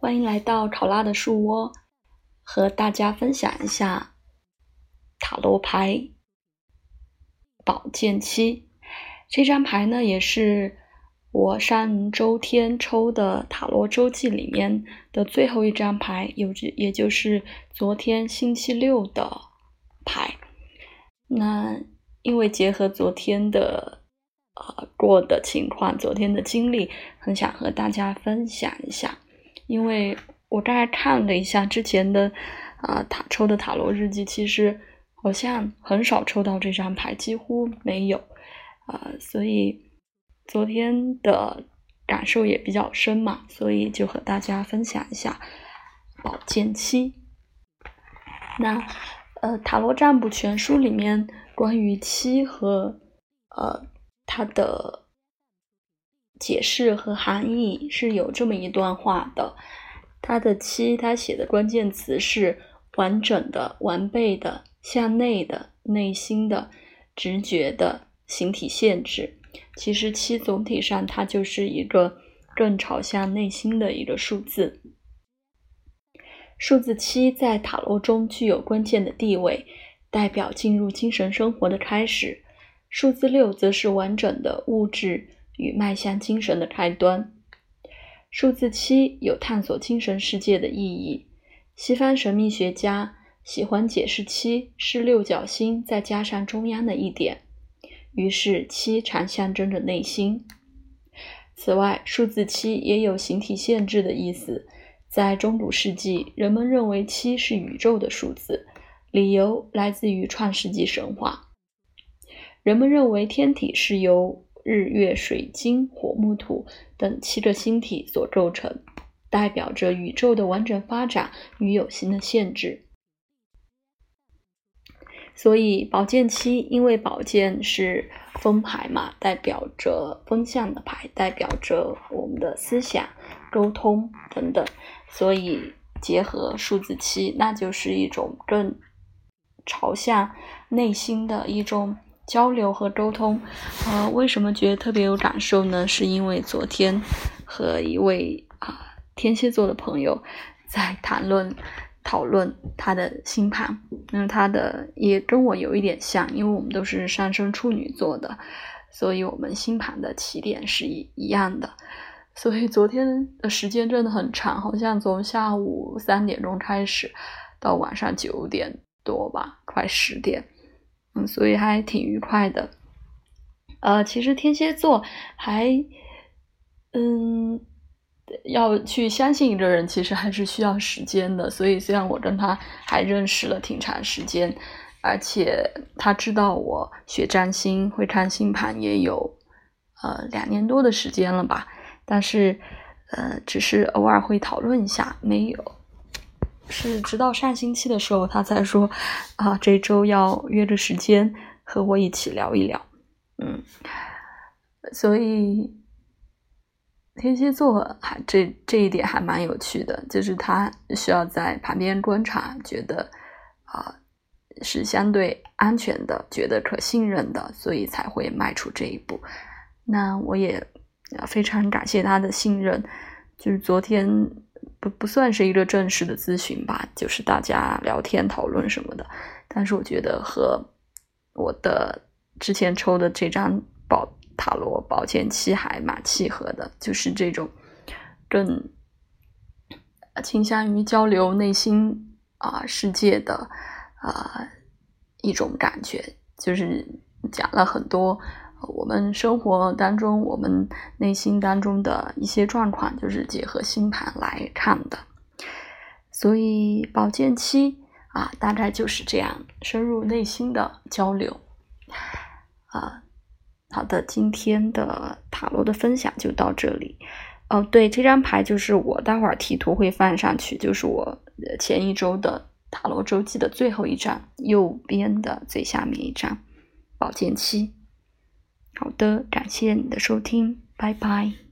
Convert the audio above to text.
欢迎来到考拉的树窝，和大家分享一下塔罗牌宝剑七。这张牌呢，也是我上周天抽的塔罗周记里面的最后一张牌，有也就是昨天星期六的牌。那因为结合昨天的呃过的情况，昨天的经历，很想和大家分享一下。因为我大概看了一下之前的，啊塔抽的塔罗日记，其实好像很少抽到这张牌，几乎没有，啊，所以昨天的感受也比较深嘛，所以就和大家分享一下宝剑七。那呃塔罗占卜全书里面关于七和呃它的。解释和含义是有这么一段话的，他的七，他写的关键词是完整的、完备的、向内的、内心的、直觉的、形体限制。其实七总体上它就是一个更朝向内心的一个数字。数字七在塔罗中具有关键的地位，代表进入精神生活的开始。数字六则是完整的物质。与迈向精神的开端。数字七有探索精神世界的意义。西方神秘学家喜欢解释七是六角星再加上中央的一点，于是七常象征着内心。此外，数字七也有形体限制的意思。在中古世纪，人们认为七是宇宙的数字，理由来自于创世纪神话。人们认为天体是由日月水金火木土等七个星体所构成，代表着宇宙的完整发展与有形的限制。所以，宝剑七因为宝剑是风牌嘛，代表着风向的牌，代表着我们的思想、沟通等等，所以结合数字七，那就是一种更朝向内心的一种。交流和沟通，呃，为什么觉得特别有感受呢？是因为昨天和一位啊天蝎座的朋友在谈论讨论他的星盘，那，他的也跟我有一点像，因为我们都是上升处女座的，所以我们星盘的起点是一一样的。所以昨天的时间真的很长，好像从下午三点钟开始到晚上九点多吧，快十点。所以还挺愉快的，呃，其实天蝎座还，嗯，要去相信一个人，其实还是需要时间的。所以虽然我跟他还认识了挺长时间，而且他知道我学占星、会看星盘也有呃两年多的时间了吧，但是呃，只是偶尔会讨论一下，没有。是直到上星期的时候，他才说啊，这周要约着时间和我一起聊一聊。嗯，所以天蝎座还这这一点还蛮有趣的，就是他需要在旁边观察，觉得啊是相对安全的，觉得可信任的，所以才会迈出这一步。那我也非常感谢他的信任，就是昨天。不不算是一个正式的咨询吧，就是大家聊天讨论什么的。但是我觉得和我的之前抽的这张宝塔罗宝剑七还蛮契合的，就是这种更倾向于交流内心啊世界的啊一种感觉，就是讲了很多。我们生活当中，我们内心当中的一些状况，就是结合星盘来看的。所以宝剑七啊，大概就是这样深入内心的交流啊。好的，今天的塔罗的分享就到这里。哦，对，这张牌就是我待会儿提图会放上去，就是我前一周的塔罗周记的最后一张，右边的最下面一张宝剑七。好的，感谢你的收听，拜拜。